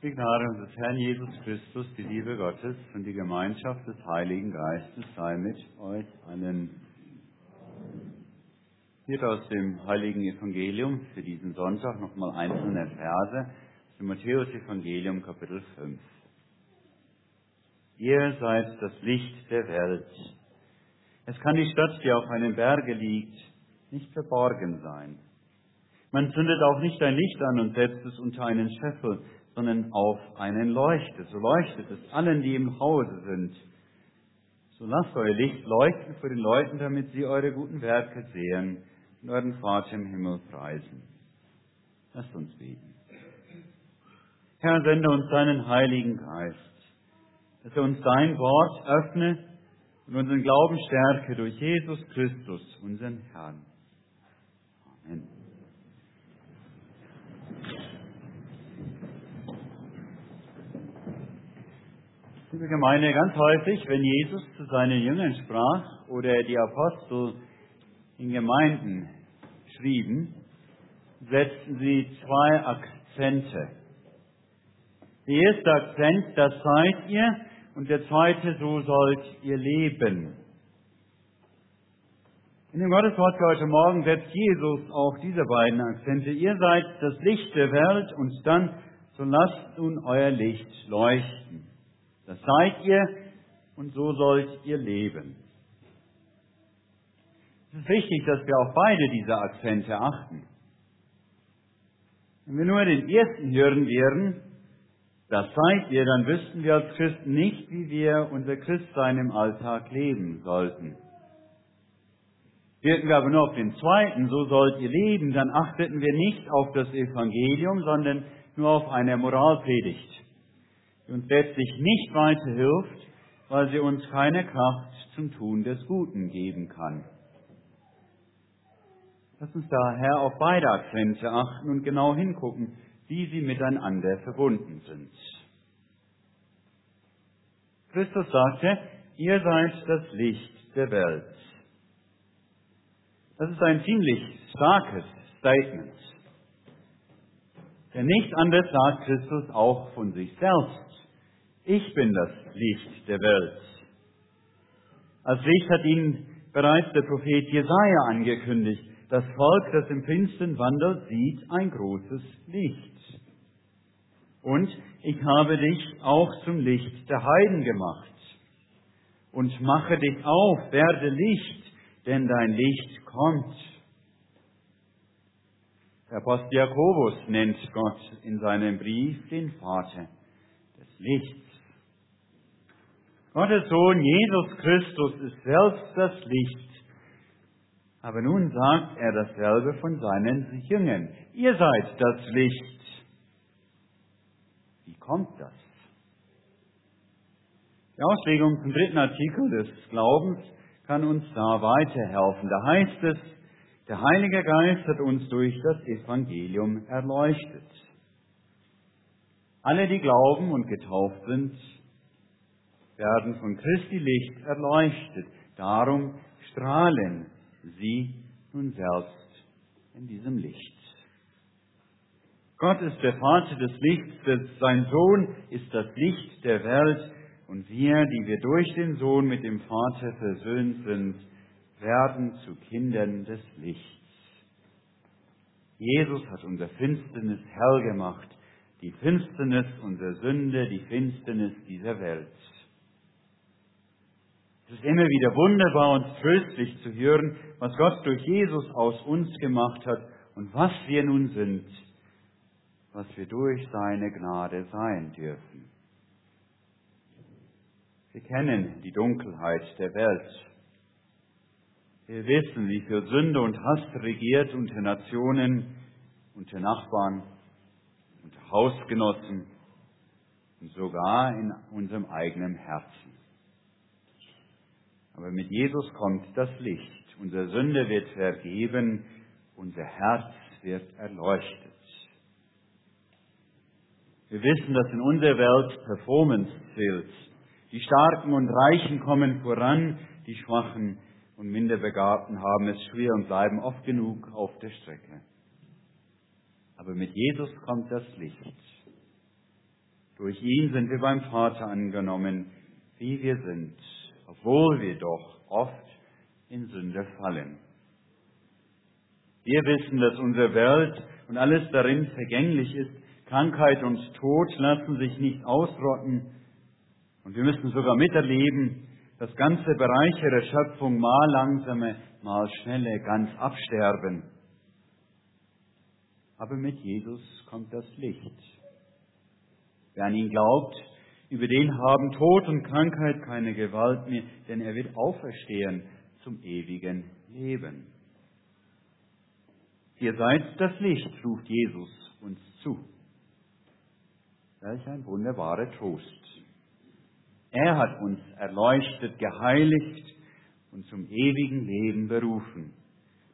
Die Gnade unseres Herrn Jesus Christus, die Liebe Gottes und die Gemeinschaft des Heiligen Geistes sei mit euch allen. Hier aus dem Heiligen Evangelium für diesen Sonntag nochmal einzelne Verse aus dem Matthäus-Evangelium, Kapitel 5. Ihr seid das Licht der Welt. Es kann die Stadt, die auf einem Berge liegt, nicht verborgen sein. Man zündet auch nicht ein Licht an und setzt es unter einen Scheffel, sondern auf einen Leuchte. So leuchtet es allen, die im Hause sind. So lasst euer Licht leuchten vor den Leuten, damit sie eure guten Werke sehen und euren Vater im Himmel preisen. Lasst uns beten. Herr, sende uns deinen Heiligen Geist, dass er uns dein Wort öffne und unseren Glauben stärke durch Jesus Christus, unseren Herrn. Amen. Liebe Gemeinde, ganz häufig, wenn Jesus zu seinen Jüngern sprach oder die Apostel in Gemeinden schrieben, setzten sie zwei Akzente. Der erste Akzent, das seid ihr, und der zweite, so sollt ihr leben. In dem Gotteswort für heute Morgen setzt Jesus auch diese beiden Akzente. Ihr seid das Licht der Welt und dann, so lasst nun euer Licht leuchten. Das seid ihr und so sollt ihr leben. Es ist wichtig, dass wir auf beide diese Akzente achten. Wenn wir nur den ersten hören werden, das seid ihr, dann wüssten wir als Christen nicht, wie wir unser Christsein im Alltag leben sollten. Wirken wir aber nur auf den zweiten, so sollt ihr leben, dann achteten wir nicht auf das Evangelium, sondern nur auf eine Moralpredigt die uns letztlich nicht weiterhilft, weil sie uns keine Kraft zum Tun des Guten geben kann. Lass uns daher auf beide Akzente achten und genau hingucken, wie sie miteinander verbunden sind. Christus sagte, ihr seid das Licht der Welt. Das ist ein ziemlich starkes Statement. Denn nicht anders sagt Christus auch von sich selbst. Ich bin das Licht der Welt. Als Licht hat ihn bereits der Prophet Jesaja angekündigt. Das Volk, das im Finstern wandelt, sieht ein großes Licht. Und ich habe dich auch zum Licht der Heiden gemacht. Und mache dich auf, werde Licht, denn dein Licht kommt. Der Apostel Jakobus nennt Gott in seinem Brief den Vater des Lichts. Gottes Sohn Jesus Christus ist selbst das Licht. Aber nun sagt er dasselbe von seinen Jüngern. Ihr seid das Licht. Wie kommt das? Die Auslegung zum dritten Artikel des Glaubens kann uns da weiterhelfen. Da heißt es, der Heilige Geist hat uns durch das Evangelium erleuchtet. Alle, die glauben und getauft sind, werden von Christi Licht erleuchtet. Darum strahlen sie nun selbst in diesem Licht. Gott ist der Vater des Lichts, sein Sohn ist das Licht der Welt und wir, die wir durch den Sohn mit dem Vater versöhnt sind, werden zu Kindern des Lichts. Jesus hat unser Finsternis hell gemacht, die Finsternis unserer Sünde, die Finsternis dieser Welt. Es ist immer wieder wunderbar und tröstlich zu hören, was Gott durch Jesus aus uns gemacht hat und was wir nun sind, was wir durch seine Gnade sein dürfen. Wir kennen die Dunkelheit der Welt. Wir wissen, wie viel Sünde und Hass regiert unter Nationen, unter Nachbarn, unter Hausgenossen und sogar in unserem eigenen Herzen. Aber mit Jesus kommt das Licht. Unsere Sünde wird vergeben, unser Herz wird erleuchtet. Wir wissen, dass in unserer Welt Performance zählt. Die Starken und Reichen kommen voran, die Schwachen und Minderbegabten haben es schwer und bleiben oft genug auf der Strecke. Aber mit Jesus kommt das Licht. Durch ihn sind wir beim Vater angenommen, wie wir sind, obwohl wir doch oft in Sünde fallen. Wir wissen, dass unsere Welt und alles darin vergänglich ist. Krankheit und Tod lassen sich nicht ausrotten. Und wir müssen sogar miterleben, dass ganze Bereiche der Schöpfung mal langsame, mal schnelle ganz absterben. Aber mit Jesus kommt das Licht. Wer an ihn glaubt, über den haben Tod und Krankheit keine Gewalt mehr, denn er wird auferstehen zum ewigen Leben. Ihr seid das Licht, ruft Jesus uns zu. Welch ein wunderbarer Trost. Er hat uns erleuchtet, geheiligt und zum ewigen Leben berufen.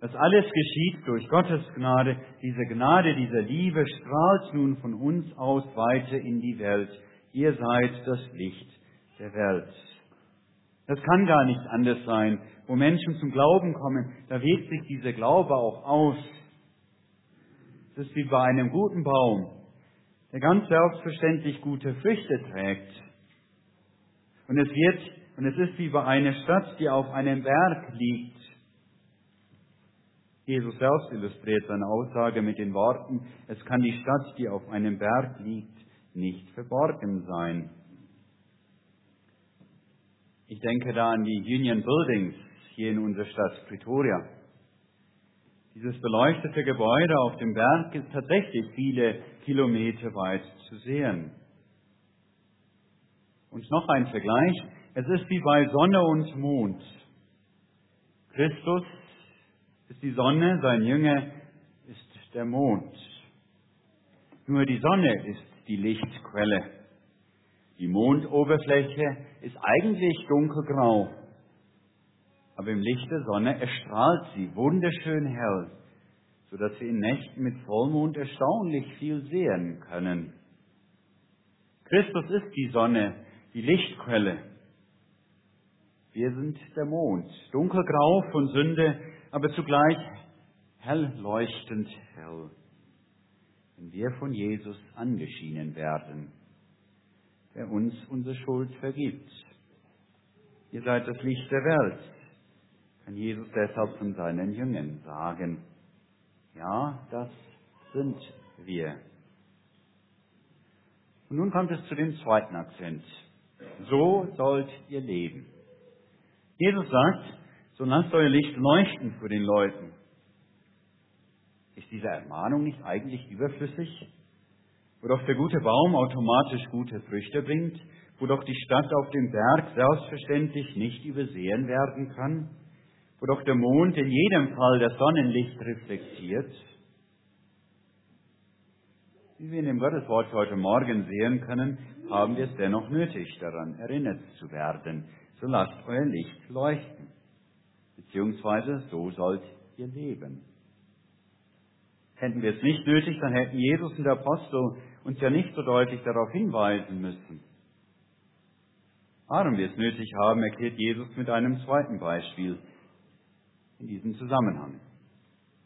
Das alles geschieht durch Gottes Gnade. Diese Gnade, diese Liebe strahlt nun von uns aus weiter in die Welt. Ihr seid das Licht der Welt. Das kann gar nicht anders sein. Wo Menschen zum Glauben kommen, da wirkt sich dieser Glaube auch aus. Es ist wie bei einem guten Baum, der ganz selbstverständlich gute Früchte trägt. Und es wird, und es ist wie bei einer Stadt, die auf einem Berg liegt. Jesus selbst illustriert seine Aussage mit den Worten, es kann die Stadt, die auf einem Berg liegt, nicht verborgen sein. Ich denke da an die Union Buildings hier in unserer Stadt Pretoria. Dieses beleuchtete Gebäude auf dem Berg ist tatsächlich viele Kilometer weit zu sehen. Und noch ein Vergleich. Es ist wie bei Sonne und Mond. Christus ist die Sonne, sein Jünger ist der Mond. Nur die Sonne ist die Lichtquelle. Die Mondoberfläche ist eigentlich dunkelgrau aber im Licht der Sonne erstrahlt sie wunderschön hell, so dass wir in Nächten mit Vollmond erstaunlich viel sehen können. Christus ist die Sonne, die Lichtquelle. Wir sind der Mond, dunkelgrau von Sünde, aber zugleich hell leuchtend hell. Wenn wir von Jesus angeschienen werden, der uns unsere Schuld vergibt. Ihr seid das Licht der Welt kann Jesus deshalb von seinen Jüngern sagen, ja, das sind wir. Und nun kommt es zu dem zweiten Akzent. So sollt ihr leben. Jesus sagt, so lasst euer Licht leuchten vor den Leuten. Diese Ermahnung nicht eigentlich überflüssig? Wo doch der gute Baum automatisch gute Früchte bringt, wo doch die Stadt auf dem Berg selbstverständlich nicht übersehen werden kann? wo doch der Mond in jedem Fall das Sonnenlicht reflektiert. Wie wir in dem Gotteswort heute Morgen sehen können, haben wir es dennoch nötig, daran erinnert zu werden. So lasst euer Licht leuchten. Beziehungsweise so sollt ihr leben. Hätten wir es nicht nötig, dann hätten Jesus und der Apostel uns ja nicht so deutlich darauf hinweisen müssen. Warum wir es nötig haben, erklärt Jesus mit einem zweiten Beispiel in diesem Zusammenhang.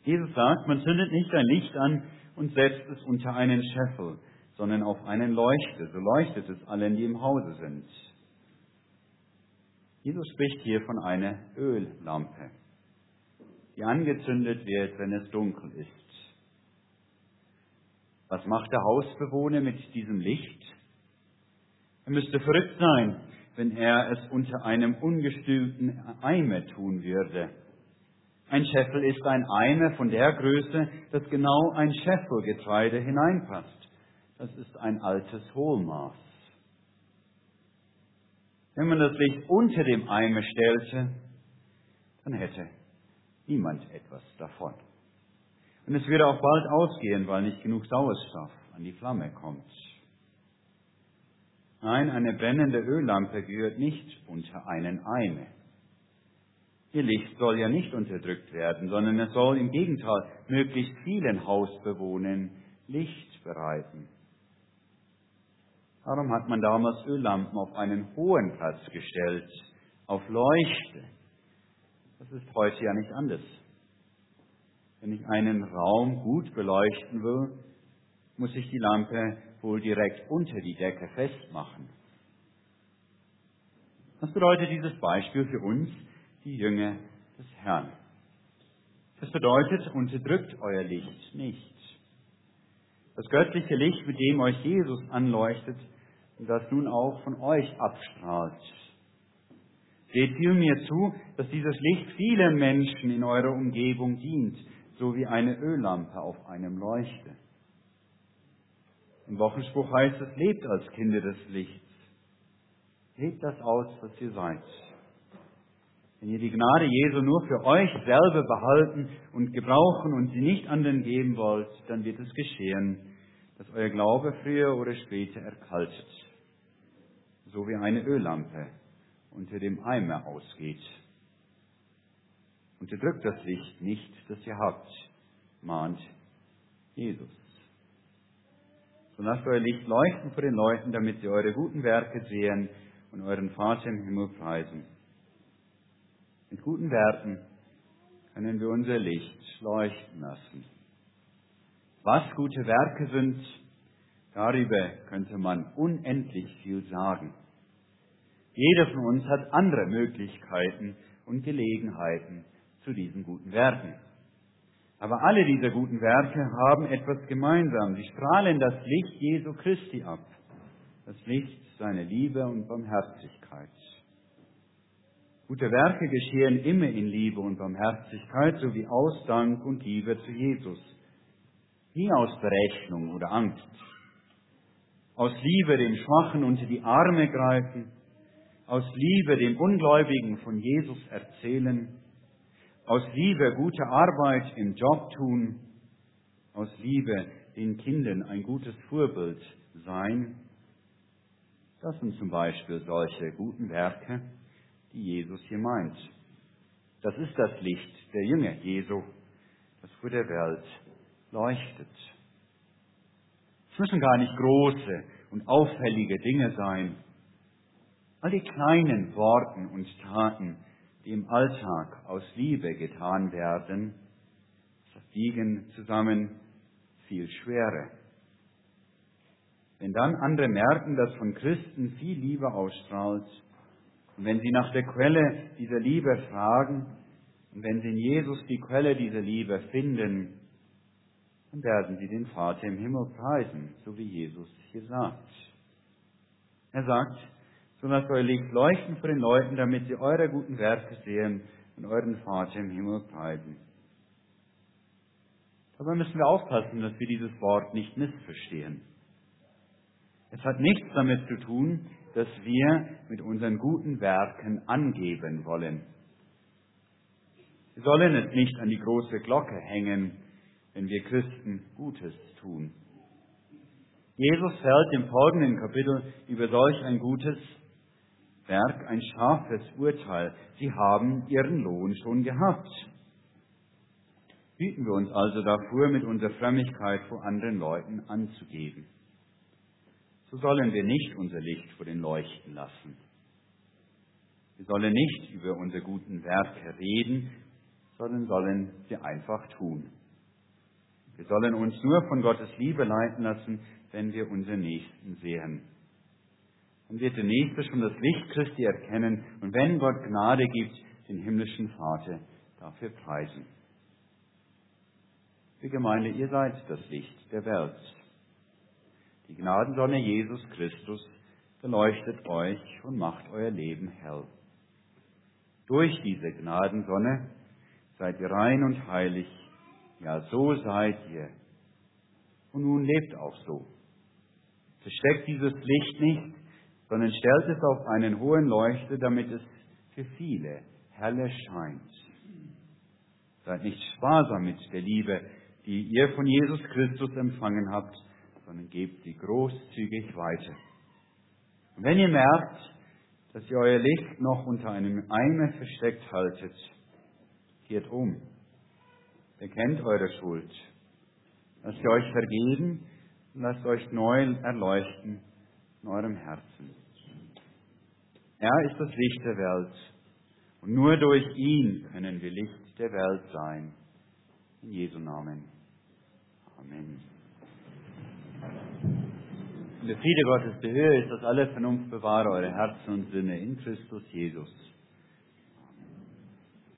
Jesus sagt, man zündet nicht ein Licht an und setzt es unter einen Scheffel, sondern auf einen Leuchte, so leuchtet es allen, die im Hause sind. Jesus spricht hier von einer Öllampe, die angezündet wird, wenn es dunkel ist. Was macht der Hausbewohner mit diesem Licht? Er müsste verrückt sein, wenn er es unter einem ungestülpten Eimer tun würde. Ein Scheffel ist ein Eimer von der Größe, dass genau ein Scheffel Getreide hineinpasst. Das ist ein altes Hohlmaß. Wenn man das Licht unter dem Eimer stellte, dann hätte niemand etwas davon. Und es würde auch bald ausgehen, weil nicht genug Sauerstoff an die Flamme kommt. Nein, eine brennende Öllampe gehört nicht unter einen Eimer. Ihr Licht soll ja nicht unterdrückt werden, sondern es soll im Gegenteil möglichst vielen Hausbewohnern Licht bereiten. Darum hat man damals Öllampen auf einen hohen Platz gestellt, auf Leuchte. Das ist heute ja nicht anders. Wenn ich einen Raum gut beleuchten will, muss ich die Lampe wohl direkt unter die Decke festmachen. Was bedeutet dieses Beispiel für uns, die Jünger des Herrn? Das bedeutet, unterdrückt euer Licht nicht. Das göttliche Licht, mit dem euch Jesus anleuchtet das nun auch von euch abstrahlt. Seht vielmehr zu, dass dieses Licht vielen Menschen in eurer Umgebung dient, so wie eine Öllampe auf einem Leuchte. Im Wochenspruch heißt es, lebt als Kinder des Lichts. Lebt das aus, was ihr seid. Wenn ihr die Gnade Jesu nur für euch selber behalten und gebrauchen und sie nicht anderen geben wollt, dann wird es geschehen, dass euer Glaube früher oder später erkaltet, so wie eine Öllampe unter dem Eimer ausgeht. Unterdrückt das Licht nicht, das ihr habt, mahnt Jesus. So lasst euer Licht leuchten vor den Leuten, damit sie eure guten Werke sehen und euren Vater im Himmel preisen. Mit guten Werken können wir unser Licht leuchten lassen. Was gute Werke sind, darüber könnte man unendlich viel sagen. Jeder von uns hat andere Möglichkeiten und Gelegenheiten zu diesen guten Werken. Aber alle diese guten Werke haben etwas gemeinsam. Sie strahlen das Licht Jesu Christi ab. Das Licht seiner Liebe und Barmherzigkeit. Gute Werke geschehen immer in Liebe und Barmherzigkeit sowie aus Dank und Liebe zu Jesus. Nie aus Berechnung oder Angst. Aus Liebe dem Schwachen unter die Arme greifen. Aus Liebe dem Ungläubigen von Jesus erzählen. Aus Liebe gute Arbeit im Job tun. Aus Liebe den Kindern ein gutes Vorbild sein. Das sind zum Beispiel solche guten Werke, die Jesus hier meint. Das ist das Licht der Jünger Jesu, das vor der Welt leuchtet. Es müssen gar nicht große und auffällige Dinge sein. All die kleinen Worten und Taten, die im Alltag aus Liebe getan werden, wiegen zusammen viel Schwere. Wenn dann andere merken, dass von Christen viel Liebe ausstrahlt, und wenn sie nach der Quelle dieser Liebe fragen, und wenn sie in Jesus die Quelle dieser Liebe finden, dann werden sie den Vater im Himmel preisen, so wie Jesus hier sagt. Er sagt, so lasst euer Licht leuchten vor den Leuten, damit sie eure guten Werke sehen und euren Vater im Himmel preisen. Dabei müssen wir aufpassen, dass wir dieses Wort nicht missverstehen. Es hat nichts damit zu tun, dass wir mit unseren guten Werken angeben wollen. Wir sollen es nicht an die große Glocke hängen, wenn wir Christen Gutes tun. Jesus fällt im folgenden Kapitel über solch ein gutes Werk ein scharfes Urteil. Sie haben ihren Lohn schon gehabt. Hüten wir uns also davor, mit unserer Frömmigkeit vor anderen Leuten anzugeben so sollen wir nicht unser Licht vor den Leuchten lassen. Wir sollen nicht über unsere guten Werke reden, sondern sollen sie einfach tun. Wir sollen uns nur von Gottes Liebe leiten lassen, wenn wir unseren Nächsten sehen. Dann wird der Nächste schon das Licht Christi erkennen und wenn Gott Gnade gibt, den himmlischen Vater dafür preisen. Die Gemeinde, ihr seid das Licht der Welt. Die Gnadensonne Jesus Christus beleuchtet euch und macht euer Leben hell. Durch diese Gnadensonne seid ihr rein und heilig, ja so seid ihr. Und nun lebt auch so. Versteckt dieses Licht nicht, sondern stellt es auf einen hohen Leuchte, damit es für viele helle scheint. Seid nicht sparsam mit der Liebe, die ihr von Jesus Christus empfangen habt, sondern gebt sie großzügig weiter. Und wenn ihr merkt, dass ihr euer Licht noch unter einem Eimer versteckt haltet, kehrt um, bekennt eure Schuld, lasst ihr euch vergeben lasst euch neu erleuchten in eurem Herzen. Er ist das Licht der Welt und nur durch ihn können wir Licht der Welt sein. In Jesu Namen. Amen. Der Friede Gottes, der Höhe ist, dass alle Vernunft bewahre eure Herzen und Sinne in Christus Jesus.